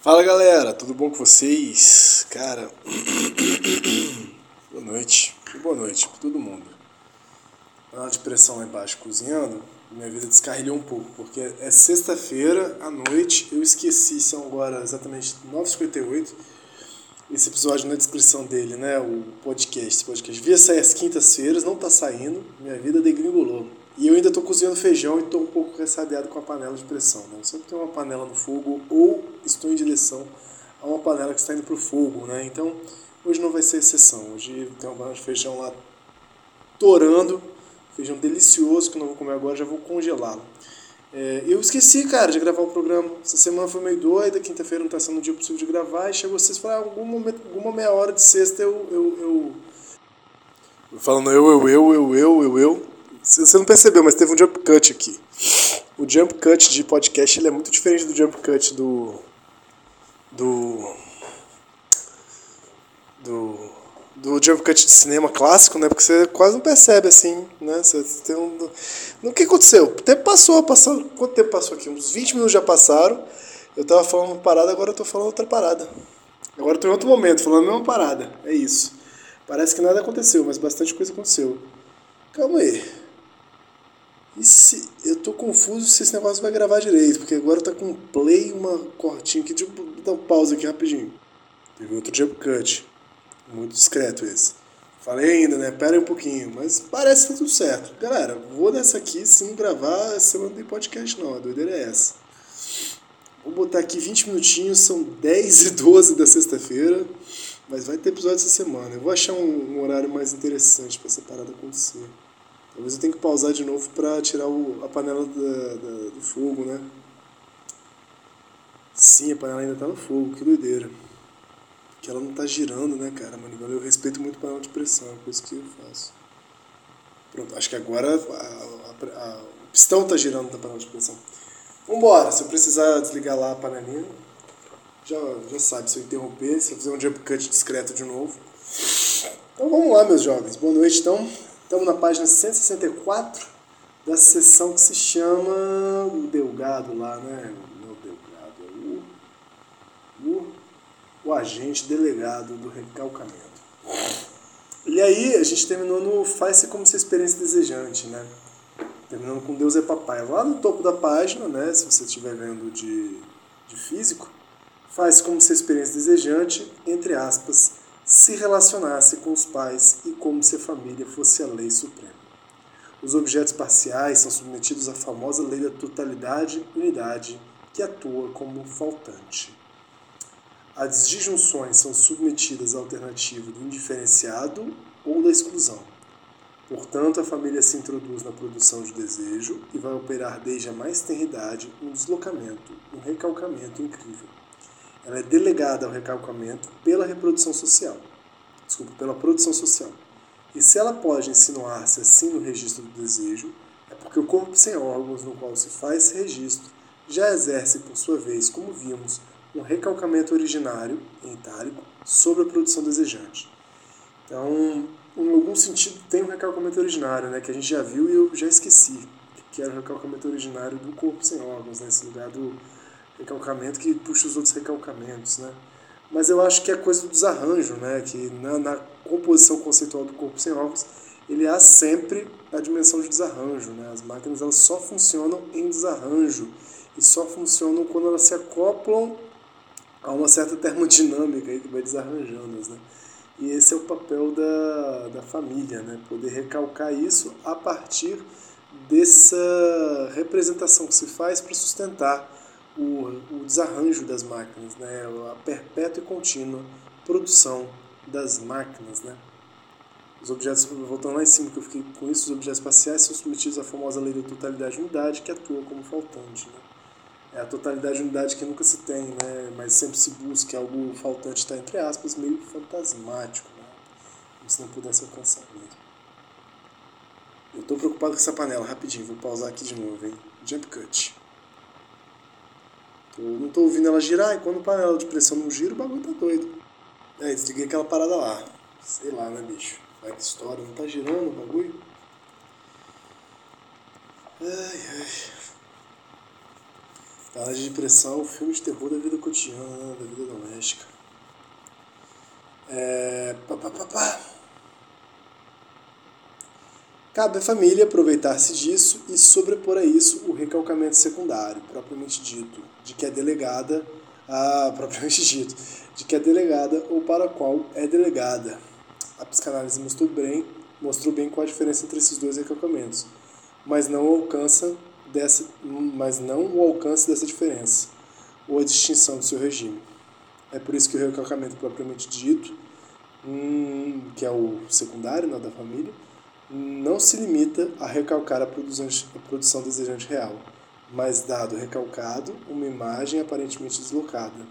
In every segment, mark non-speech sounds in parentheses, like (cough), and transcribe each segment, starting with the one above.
Fala galera, tudo bom com vocês? Cara, boa noite, boa noite para todo mundo. Panela de pressão lá embaixo cozinhando, minha vida descarrilhou um pouco, porque é sexta-feira à noite, eu esqueci, são agora exatamente 9h58. Esse episódio na descrição dele, né? O podcast, esse podcast. Via sair às quintas-feiras, não tá saindo, minha vida degringolou. E eu ainda tô cozinhando feijão e tô um pouco ressabiado com a panela de pressão. Né? Eu sempre tenho uma panela no fogo ou estou em direção a uma panela que está indo pro fogo, né? Então, hoje não vai ser exceção. Hoje tem uma panela de feijão lá torando, feijão delicioso que eu não vou comer agora, já vou congelá-lo. É, eu esqueci, cara, de gravar o programa. Essa semana foi meio doida, quinta-feira não está sendo um dia possível de gravar, e chegou vocês falaram, algum momento, alguma meia hora de sexta eu. eu, eu... Falando eu, eu, eu, eu, eu, eu, eu. Você não percebeu, mas teve um jump cut aqui. O jump cut de podcast ele é muito diferente do jump cut do. do. do do jump cut de cinema clássico, né? Porque você quase não percebe assim, né? Você tem um... O que aconteceu? O tempo passou, passou. Quanto tempo passou aqui? Uns 20 minutos já passaram. Eu tava falando uma parada, agora eu tô falando outra parada. Agora eu tô em outro momento, falando a mesma parada. É isso. Parece que nada aconteceu, mas bastante coisa aconteceu. Calma aí. E se. Eu tô confuso se esse negócio vai gravar direito, porque agora tá com play uma cortinha aqui. Deixa eu dar um pause aqui rapidinho. Teve outro jump cut. Muito discreto esse. Falei ainda, né? Pera aí um pouquinho, mas parece que tá tudo certo. Galera, vou nessa aqui, se não gravar, semana não tem podcast não, a doideira é essa. Vou botar aqui 20 minutinhos, são 10 e 12 da sexta-feira, mas vai ter episódio essa semana. Eu vou achar um, um horário mais interessante para essa parada acontecer. Talvez eu tenha que pausar de novo para tirar o, a panela da, da, do fogo, né? Sim, a panela ainda tá no fogo, que doideira que ela não tá girando, né, cara? Manivela, eu respeito muito panela de pressão, é por isso que eu faço. Pronto, acho que agora a, a, a, o pistão tá girando na panela de pressão. Vambora, se eu precisar desligar lá a panelinha, já, já sabe, se eu interromper, se eu fizer um jump cut discreto de novo. Então vamos lá, meus jovens. Boa noite, então. Estamos na página 164 da sessão que se chama o Delgado lá, né? Meu Delgado é o... o o agente delegado do recalcamento. E aí a gente terminou no faz-se como se experiência desejante, né? Terminando com Deus é papai. Lá no topo da página, né, se você estiver vendo de, de físico, faz como se experiência desejante, entre aspas, se relacionasse com os pais e como se a família fosse a lei suprema. Os objetos parciais são submetidos à famosa lei da totalidade unidade que atua como faltante. As disjunções são submetidas à alternativa do indiferenciado ou da exclusão. Portanto, a família se introduz na produção de desejo e vai operar desde a mais tenridade um deslocamento, um recalcamento incrível. Ela é delegada ao recalcamento pela reprodução social. Desculpa, pela produção social. E se ela pode insinuar-se assim no registro do desejo, é porque o corpo sem órgãos no qual se faz esse registro já exerce, por sua vez, como vimos, um recalcamento originário, em itálico, sobre a produção desejante. Então, em algum sentido, tem um recalcamento originário, né, que a gente já viu e eu já esqueci, que era o recalcamento originário do corpo sem órgãos, né, esse lugar do recalcamento que puxa os outros recalcamentos. Né. Mas eu acho que é coisa do desarranjo, né, que na, na composição conceitual do corpo sem órgãos, ele há sempre a dimensão de desarranjo. Né? As máquinas elas só funcionam em desarranjo e só funcionam quando elas se acoplam há uma certa termodinâmica aí que vai desarranjando-as, né? E esse é o papel da, da família, né? Poder recalcar isso a partir dessa representação que se faz para sustentar o, o desarranjo das máquinas, né? A perpétua e contínua produção das máquinas, né? Os objetos, voltando lá em cima, que eu fiquei com isso, os objetos espaciais são submetidos à famosa lei da totalidade e unidade, que atua como faltante. Né? É a totalidade e unidade que nunca se tem, né? mas sempre se busca algo faltante, está entre aspas, meio fantasmático, né? como se não pudesse alcançar mesmo. Eu estou preocupado com essa panela, rapidinho, vou pausar aqui de novo, hein? Jump cut. Tô, não estou ouvindo ela girar, e quando a panela de pressão não gira, o bagulho tá doido. É, desliguei aquela parada lá. Sei lá, né, bicho? Vai que história, não tá girando o bagulho? Ai, ai. Panela de pressão, filme de terror da vida cotidiana, da vida doméstica. É. Pá, pá, pá, pá. Cabe à família aproveitar-se disso e sobrepor a isso o recalcamento secundário, propriamente dito, de que é delegada, ah, (laughs) propriamente dito, de que é delegada ou para a qual é delegada. A psicanálise mostrou bem, mostrou bem qual a diferença entre esses dois recalcamentos, mas não alcança dessa, mas não o alcance dessa diferença ou a distinção do seu regime. É por isso que o recalcamento propriamente dito, hum, que é o secundário né, da família, não se limita a recalcar a produção, desejante real, mas dado recalcado uma imagem aparentemente deslocada,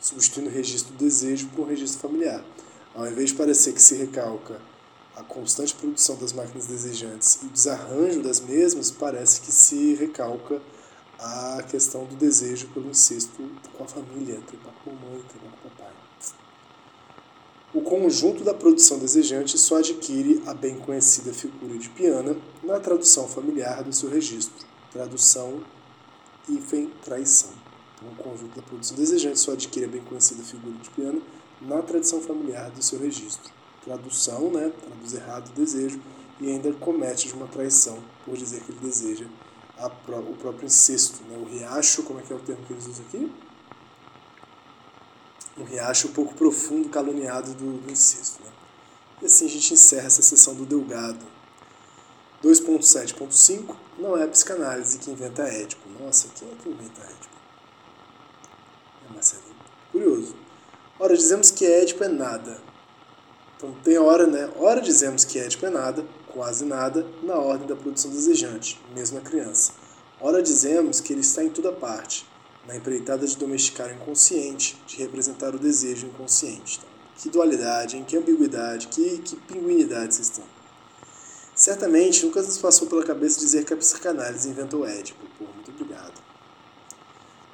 substituindo o registro do desejo por um registro familiar. Ao invés de parecer que se recalca a constante produção das máquinas desejantes e o desarranjo das mesmas, parece que se recalca a questão do desejo pelo incesto com a família, trepar com a mamãe, trepar com o papai. O conjunto da produção desejante só adquire a bem conhecida figura de piana na tradução familiar do seu registro. Tradução hífen traição. Então, o conjunto da produção desejante só adquire a bem conhecida figura de piano na tradição familiar do seu registro. Tradução, né? Traduz errado o desejo e ainda comete uma traição por dizer que ele deseja a, o próprio incesto. Né? O riacho, como é que é o termo que eles usam aqui? Um riacho pouco profundo caluniado do, do incesto. Né? E assim a gente encerra essa sessão do Delgado. 2.7.5 não é a psicanálise que inventa Édipo. Nossa, quem é que inventa Édipo? É Marcelinho. Curioso. Ora, dizemos que Édipo é nada. Então tem hora, né? Ora dizemos que Édipo é nada, quase nada, na ordem da produção desejante, mesmo a criança. Ora dizemos que ele está em toda parte, na empreitada de domesticar o inconsciente, de representar o desejo inconsciente. Então, que dualidade, hein? que ambiguidade, que, que pinguinidade vocês têm. Certamente nunca nos passou pela cabeça dizer que a psicanálise inventou Édipo. Pô, muito obrigado.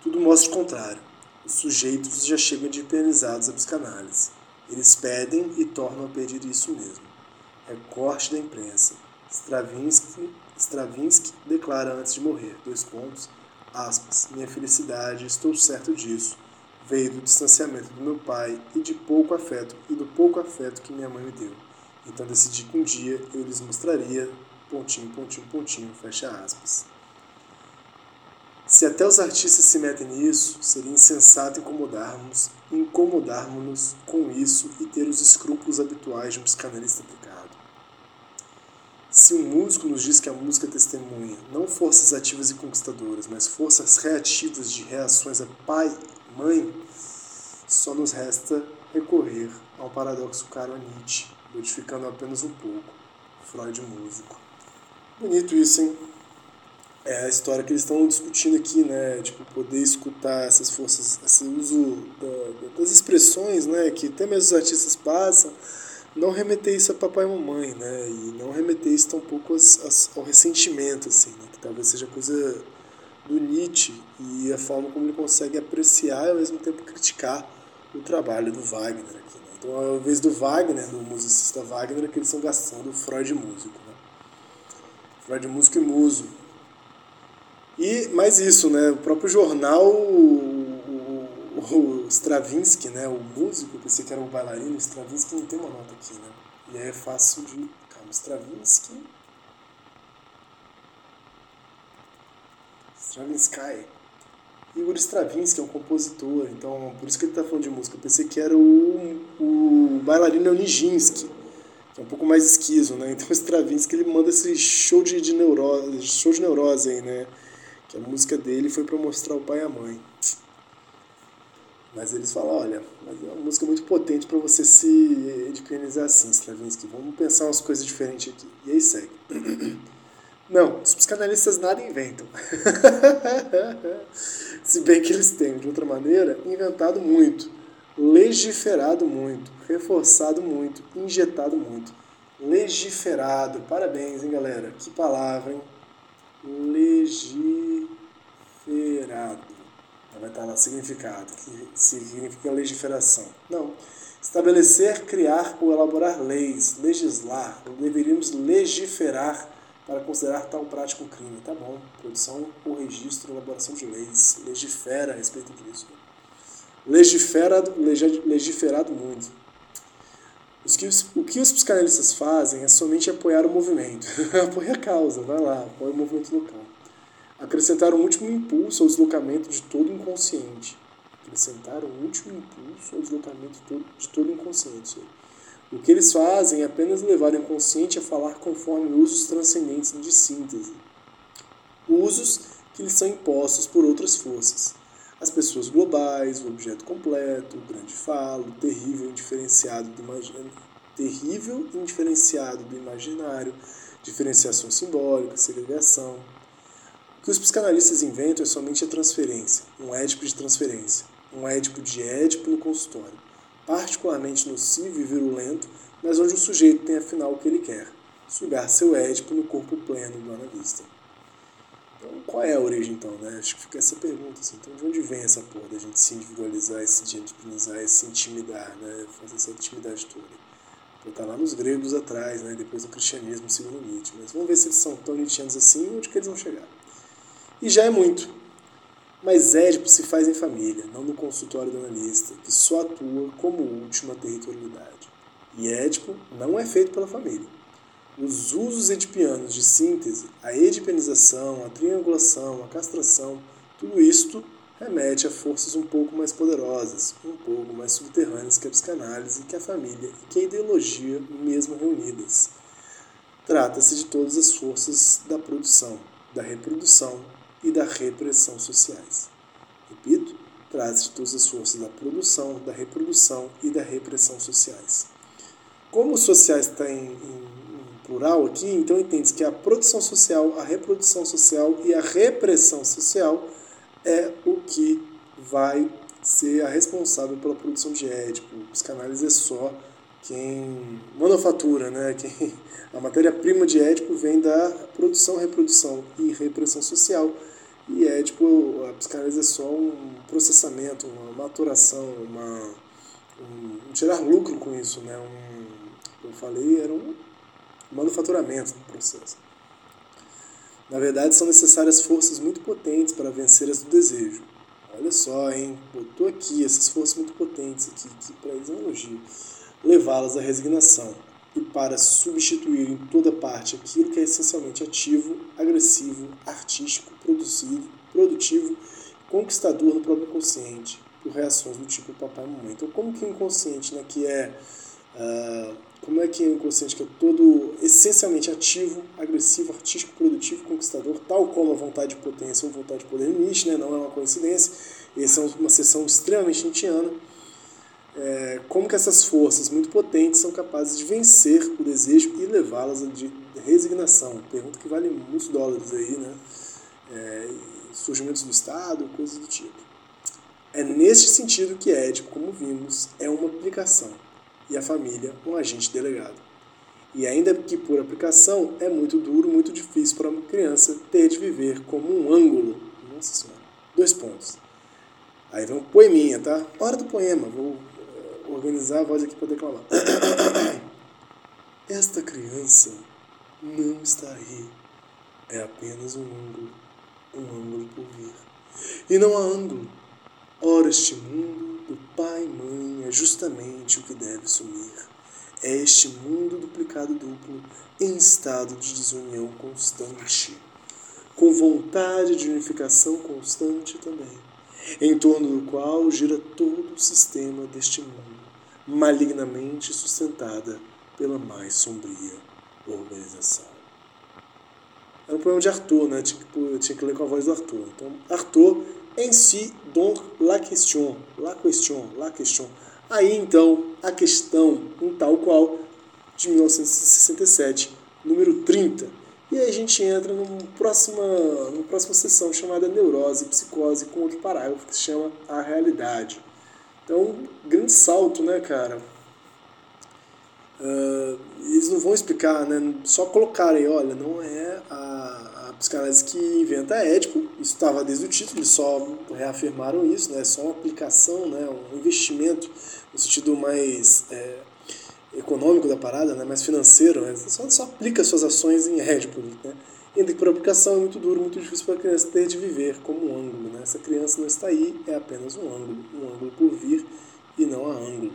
Tudo mostra o contrário. Os sujeitos já chegam de pianizados à psicanálise. Eles pedem e tornam a pedir isso mesmo. Recorte da imprensa. Stravinsky, Stravinsky declara antes de morrer, dois pontos, aspas, minha felicidade, estou certo disso, veio do distanciamento do meu pai e de pouco afeto e do pouco afeto que minha mãe me deu. Então decidi que um dia eu lhes mostraria, pontinho, pontinho, pontinho, fecha aspas. Se até os artistas se metem nisso, seria insensato incomodarmos, incomodarmos-nos com isso e ter os escrúpulos habituais de um psicanalista aplicado. Se um músico nos diz que a música testemunha não forças ativas e conquistadoras, mas forças reativas de reações a pai e mãe, só nos resta recorrer ao paradoxo caro a Nietzsche, modificando apenas um pouco Freud músico. Bonito isso, hein? É a história que eles estão discutindo aqui, né? Tipo, poder escutar essas forças, esse uso da, das expressões, né? Que até mesmo os artistas passam não remeter isso a papai e mamãe, né? E não remeter isso tampouco ao ressentimento, assim, né? Que talvez seja coisa do Nietzsche e a forma como ele consegue apreciar e ao mesmo tempo criticar o trabalho do Wagner aqui, né? Então, ao invés do Wagner, do musicista Wagner, é que eles estão gastando o Freud músico, né? Freud músico e muso. E mais isso, né? O próprio jornal o Stravinsky, né, o músico, eu pensei que era o bailarino, Stravinsky não tem uma nota aqui, né? E é fácil de. Calma, Stravinsky. Stravinsky. Igor Stravinsky é um compositor, então por isso que ele está falando de música. Eu pensei que era o, o bailarino o Nijinsky, que é um pouco mais esquizo, né? (laughs) Então o Stravinsky ele manda esse show de, de neurose, show de neurose aí, né? Que a música dele foi para mostrar o pai e a mãe. Mas eles falam, olha, mas é uma música muito potente para você se edipianizar assim, Stravinsky. Vamos pensar umas coisas diferentes aqui. E aí segue. (clears throat) Não, os psicanalistas nada inventam. (laughs) se bem que eles têm, de outra maneira, inventado muito, legiferado muito, reforçado muito, injetado muito. Legiferado. Parabéns, hein, galera? Que palavra, hein? Legiferado vai estar lá significado, que significa legiferação. Não. Estabelecer, criar ou elaborar leis, legislar, deveríamos legiferar para considerar tal prática um crime. Tá bom. Produção ou registro, elaboração de leis. Legifera a respeito disso. Legiferado, legiferado muito. Que, o que os psicanalistas fazem é somente apoiar o movimento. (laughs) apoia a causa, vai lá, apoia o movimento local acrescentar um último impulso ao deslocamento de todo o inconsciente. Acrescentar um último impulso ao deslocamento de todo o inconsciente. O que eles fazem é apenas levar o inconsciente a falar conforme usos transcendentes de síntese. Usos que lhes são impostos por outras forças. As pessoas globais, o objeto completo, o grande falo, o terrível indiferenciado do imaginário, terrível indiferenciado do imaginário, diferenciação simbólica, segregação, o que os psicanalistas inventam é somente a transferência, um édipo de transferência, um édipo de édipo no consultório, particularmente nocivo e virulento, mas onde o sujeito tem afinal o que ele quer, sugar seu édipo no corpo pleno do analista. Então, qual é a origem então, né? Acho que fica essa pergunta, assim, então de onde vem essa porra da gente se individualizar, se individualizar, se intimidar, né? Fazer essa intimidade toda. Vou estar lá nos gregos atrás, né? Depois do cristianismo, segundo Nietzsche. Mas vamos ver se eles são tão nietzschianos assim e onde que eles vão chegar. E já é muito. Mas Édipo se faz em família, não no consultório do analista, que só atua como última territorialidade. E Édipo não é feito pela família. Os usos edipianos de síntese, a edipianização, a triangulação, a castração, tudo isto remete a forças um pouco mais poderosas, um pouco mais subterrâneas que a psicanálise, que a família e que a ideologia mesmo reunidas. Trata-se de todas as forças da produção, da reprodução, e da repressão sociais. Repito, de todas as forças da produção, da reprodução e da repressão sociais. Como sociais está em, em, em plural aqui, então entende-se que a produção social, a reprodução social e a repressão social é o que vai ser a responsável pela produção de édipo. Psicanálise é só quem manufatura, né? Quem, a matéria-prima de édipo vem da produção, reprodução e repressão social e é tipo, a psicanálise é só um processamento, uma maturação, uma, um, um tirar lucro com isso, né? Um, eu falei, era um manufaturamento do processo. Na verdade, são necessárias forças muito potentes para vencer as do desejo. Olha só, hein? Botou aqui essas forças muito potentes aqui, que para eles é um. Levá-las à resignação e para substituir em toda parte aquilo que é essencialmente ativo, agressivo, artístico, produzido, produtivo, conquistador no próprio inconsciente, por reações do tipo papai e mamãe. Então, como que o inconsciente, né, que é uh, como é que o inconsciente que é todo essencialmente ativo, agressivo, artístico, produtivo, conquistador, tal como a vontade de potência ou vontade de poder Nietzsche, né, não é uma coincidência. Essa é uma sessão extremamente nietzschiana é, como que essas forças muito potentes são capazes de vencer o desejo e levá-las de resignação. Pergunta que vale muitos dólares aí, né? É, surgimentos do Estado, coisas do tipo. É neste sentido que Édipo, como vimos, é uma aplicação e a família um agente delegado. E ainda que por aplicação, é muito duro, muito difícil para uma criança ter de viver como um ângulo. Nossa Senhora. Dois pontos. Aí vem um poeminha, tá? Hora do poema, vou organizar a voz aqui para declamar. (coughs) Esta criança não está aí. É apenas um ângulo, um ângulo por vir. E não há ângulo. Ora, este mundo do pai e mãe é justamente o que deve sumir. É este mundo duplicado duplo em estado de desunião constante, com vontade de unificação constante também, em torno do qual gira todo o sistema deste mundo malignamente sustentada pela mais sombria organização. Era um poema de Arthur, né? Que, tinha que ler com a voz do Arthur. Então, Arthur, si, donc, la question, la question, la question. Aí, então, a questão, um tal qual, de 1967, número 30. E aí a gente entra numa próxima, numa próxima sessão chamada Neurose Psicose, com outro parágrafo que se chama A Realidade. Então, grande salto, né, cara? Uh, eles não vão explicar, né? Só colocarem, olha, não é a, a psicanálise que inventa Édipo, isso estava desde o título, eles só reafirmaram isso, né? Só uma aplicação, né? um investimento no sentido mais é, econômico da parada, né? mais financeiro, né? só, só aplica suas ações em Édipo. Né? Ainda que por aplicação é muito duro, muito difícil para a criança ter de viver como um ângulo. Né? Essa criança não está aí, é apenas um ângulo, um ângulo por vir e não a ângulo.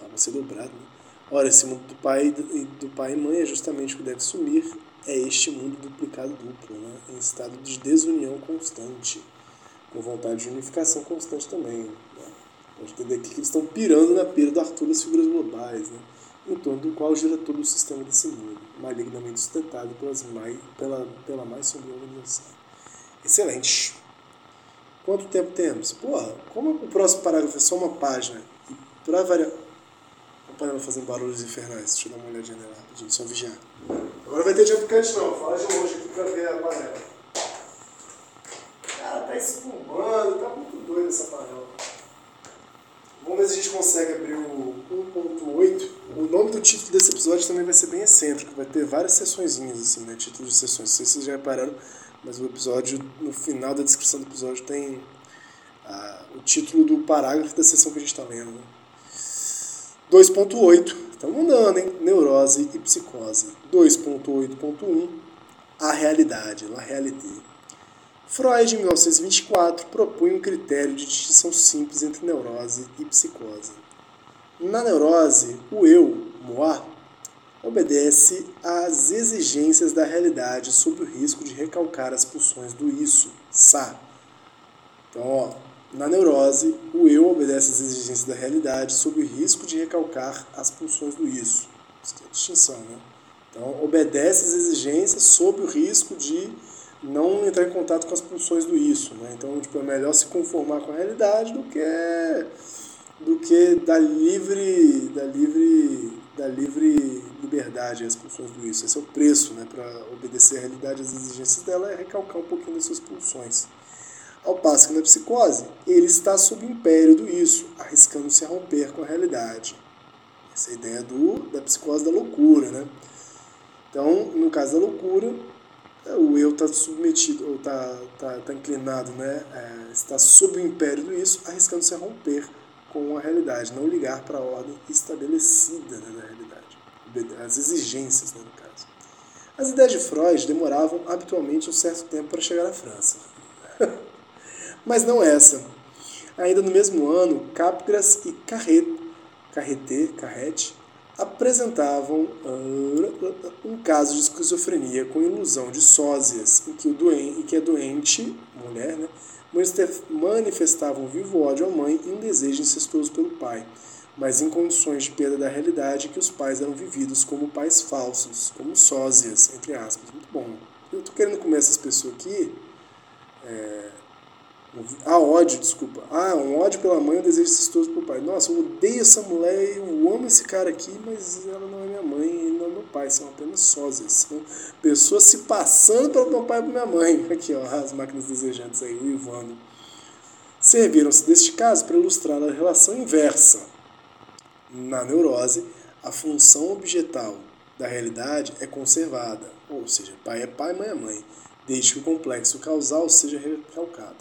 Ah, ser dobrado, né? Ora, esse mundo do pai, do pai e mãe é justamente o que deve sumir, é este mundo duplicado duplo, né? em estado de desunião constante, com vontade de unificação constante também. Né? Pode entender aqui que eles estão pirando na pira do Arthur das figuras globais, né? Em torno do qual gira todo o sistema desse mundo, malignamente sustentado pelas mai, pela, pela mais sombria organização. Excelente. Quanto tempo temos? Porra, como o próximo parágrafo é só uma página, e para variar panela fazendo barulhos infernais. Deixa eu dar uma olhadinha nela rapidinho, só vigiar. Agora vai ter de aplicante não, fala de longe aqui pra ver a panela. Cara, tá espumando, tá muito doido essa panela. Vamos ver se a gente consegue abrir o 1.8. O nome do título desse episódio também vai ser bem excêntrico, vai ter várias sessõezinhas, assim, né? Títulos de sessões. Não sei se vocês já repararam, mas o episódio, no final da descrição do episódio, tem ah, o título do parágrafo da sessão que a gente está lendo. Né? 2.8, estamos andando, hein? Neurose e psicose. 2.8.1, a realidade, la réalité. Freud, em 1924, propunha um critério de distinção simples entre neurose e psicose. Na neurose, o eu, moi, obedece às exigências da realidade sob o risco de recalcar as pulsões do isso, sa. Então, ó, na neurose, o eu obedece às exigências da realidade sob o risco de recalcar as pulsões do isso. Isso é a distinção, né? Então, obedece às exigências sob o risco de não entrar em contato com as pulsões do isso, né? Então, tipo, é melhor se conformar com a realidade do que do que dar livre, da livre, da livre liberdade às pulsões do isso. Esse é o preço, né, para obedecer à realidade às exigências dela é recalcar um pouquinho das suas pulsões. Ao passo que na psicose, ele está sob o império do isso, arriscando-se a romper com a realidade. Essa é a ideia do, da psicose da loucura, né? Então, no caso da loucura, é, o eu está submetido, ou está tá, tá inclinado, né? É, está sob o império do isso, arriscando-se a romper com a realidade, não ligar para a ordem estabelecida né, da realidade, as exigências, né, no caso. As ideias de Freud demoravam habitualmente um certo tempo para chegar à França. (laughs) mas não essa. Ainda no mesmo ano, Capgras e Carret, Carrete, Carrete apresentavam uh, um caso de esquizofrenia com ilusão de sósias, em que, o em que a doente, mulher, né, manifestava um vivo ódio à mãe e um desejo incestuoso pelo pai, mas em condições de perda da realidade que os pais eram vividos como pais falsos, como sósias, entre aspas. Muito bom. Eu estou querendo comer essas pessoas aqui. É, ah, ódio, desculpa. Ah, um ódio pela mãe, um desejo incestuoso pelo pai. Nossa, eu odeio essa mulher, eu amo esse cara aqui, mas ela sósias. São pessoas se passando pelo meu pai e minha mãe. (laughs) Aqui, ó, as máquinas desejantes aí, o Ivano. Serviram-se deste caso para ilustrar a relação inversa. Na neurose, a função objetal da realidade é conservada, ou seja, pai é pai, mãe é mãe, desde que o complexo causal seja recalcado.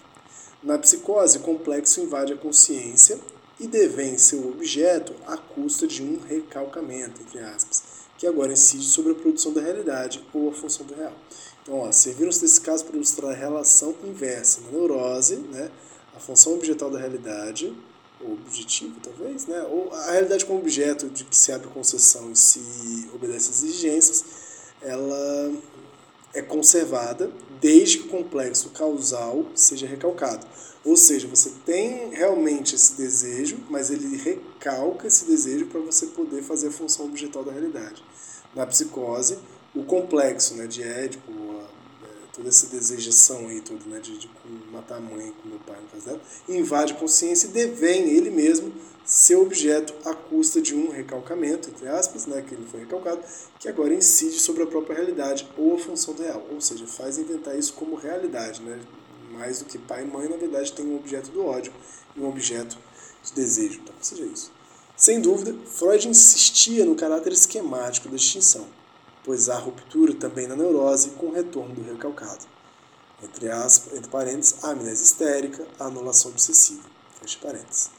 Na psicose, o complexo invade a consciência e devém seu objeto à custa de um recalcamento, entre aspas, que agora incide sobre a produção da realidade ou a função do real. Então, serviram-se desse caso para ilustrar a relação inversa na neurose, né, a função objetal da realidade, ou objetivo talvez, né, ou a realidade como objeto de que se abre concessão e se obedece às exigências, ela é conservada desde que o complexo causal seja recalcado. Ou seja, você tem realmente esse desejo, mas ele recalca esse desejo para você poder fazer a função objetal da realidade. Na psicose, o complexo né, de Édipo, toda essa desejação aí, toda, né, de, de matar a mãe com meu pai, no caso dela, invade a consciência e devém ele mesmo ser objeto à custa de um recalcamento, entre aspas, né, que ele foi recalcado, que agora incide sobre a própria realidade ou a função real, ou seja, faz inventar isso como realidade, né, mais do que pai e mãe, na verdade tem um objeto do ódio e um objeto de desejo, então seja isso. Sem dúvida, Freud insistia no caráter esquemático da distinção, pois há ruptura também na neurose com o retorno do recalcado. Entre, aspas, entre parênteses, amnésia histérica, anulação obsessiva. Fecha parênteses.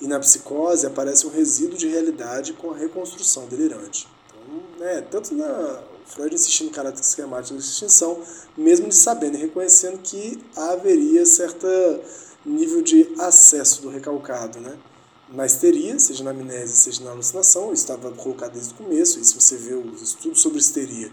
E na psicose aparece um resíduo de realidade com a reconstrução delirante. Então, né, tanto na Freud insistindo no caráter esquemático da distinção, mesmo ele sabendo e reconhecendo que haveria certo nível de acesso do recalcado, né? Na histeria, seja na amnésia, seja na alucinação, isso estava colocado desde o começo, e se você vê os estudos sobre histeria,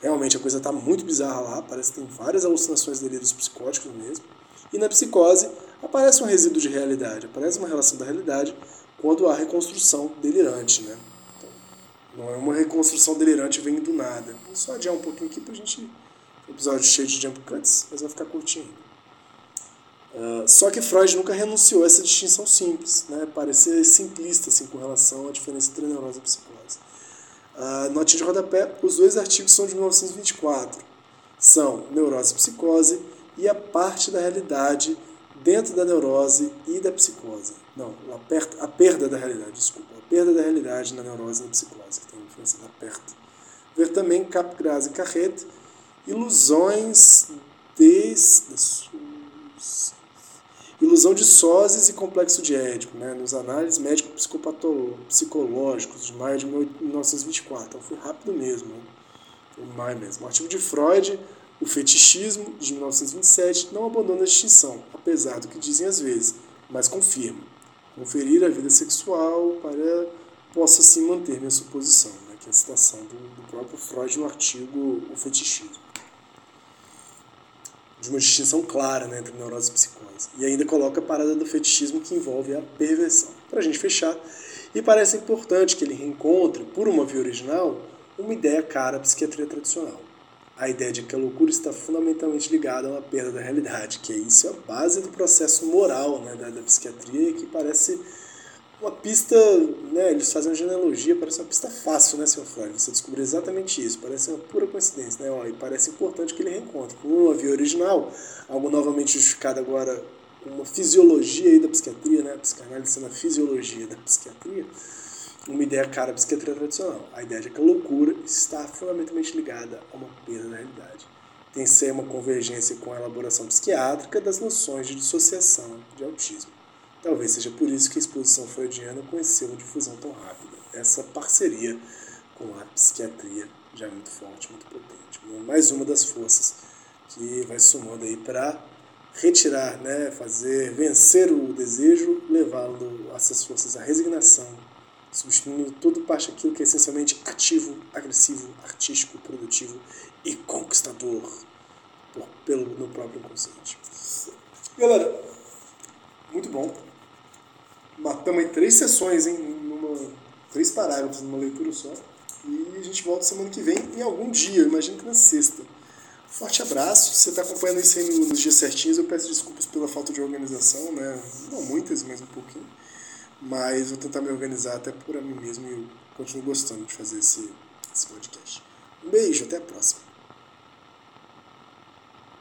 realmente a coisa está muito bizarra lá, parece que tem várias alucinações delírios psicóticos mesmo. E na psicose aparece um resíduo de realidade, aparece uma relação da realidade quando há reconstrução delirante, né? Então, não é uma reconstrução delirante vem do nada. Vou só adiar um pouquinho aqui para a gente... episódio cheio de jump cuts, mas vai ficar curtinho. Uh, só que Freud nunca renunciou a essa distinção simples, né? parecia simplista assim, com relação à diferença entre neurose e psicose. Uh, notinha de rodapé, os dois artigos são de 1924. São neurose e psicose e a parte da realidade dentro da neurose e da psicose. Não, a, perda, a perda da realidade, desculpa. A perda da realidade na neurose e na psicose, que tem a influência da perda. Ver também Capgras e Carret, ilusões des... Ilusão de sósis e complexo de Édipo, né, nos análises médico-psicológicos de maio de 1924. Então foi rápido mesmo, né? foi maio mesmo. O artigo de Freud, O Fetichismo, de 1927, não abandona a distinção, apesar do que dizem às vezes, mas confirma. Conferir a vida sexual para possa assim manter minha suposição, né, que é a citação do, do próprio Freud no artigo O Fetichismo de uma distinção clara né, entre neurose e psicose. E ainda coloca a parada do fetichismo que envolve a perversão. Para a gente fechar, e parece importante que ele reencontre, por uma via original, uma ideia cara à psiquiatria tradicional. A ideia de que a loucura está fundamentalmente ligada a uma perda da realidade, que isso é a base do processo moral né, da, da psiquiatria e que parece uma pista, né, eles fazem uma genealogia, parece uma pista fácil, né, senhor Freud? Você descobriu exatamente isso, parece uma pura coincidência, né? Ó, e parece importante que ele reencontre. Com uma via original, algo novamente justificado agora uma fisiologia aí da psiquiatria, né? A psicanálise sendo a fisiologia da psiquiatria, uma ideia cara à psiquiatria tradicional. A ideia de que a loucura está fundamentalmente ligada a uma perda da realidade. Tem ser uma convergência com a elaboração psiquiátrica das noções de dissociação de autismo. Talvez seja por isso que a exposição freudiana conheceu uma difusão tão rápida. Essa parceria com a psiquiatria já é muito forte, muito potente. Mais uma das forças que vai somando aí para retirar, né, fazer vencer o desejo, levando essas forças à resignação, substituindo tudo parte aquilo que é essencialmente ativo, agressivo, artístico, produtivo e conquistador por, pelo, no próprio inconsciente. Galera, muito bom matamos em três sessões, hein? Numa, três parágrafos numa leitura só. E a gente volta semana que vem em algum dia, imagino que na sexta. Forte abraço. Se você está acompanhando isso aí nos dias certinhos, eu peço desculpas pela falta de organização, né? Não muitas, mas um pouquinho. Mas vou tentar me organizar até por mim mesmo e eu continuo gostando de fazer esse, esse podcast. Um beijo, até a próxima.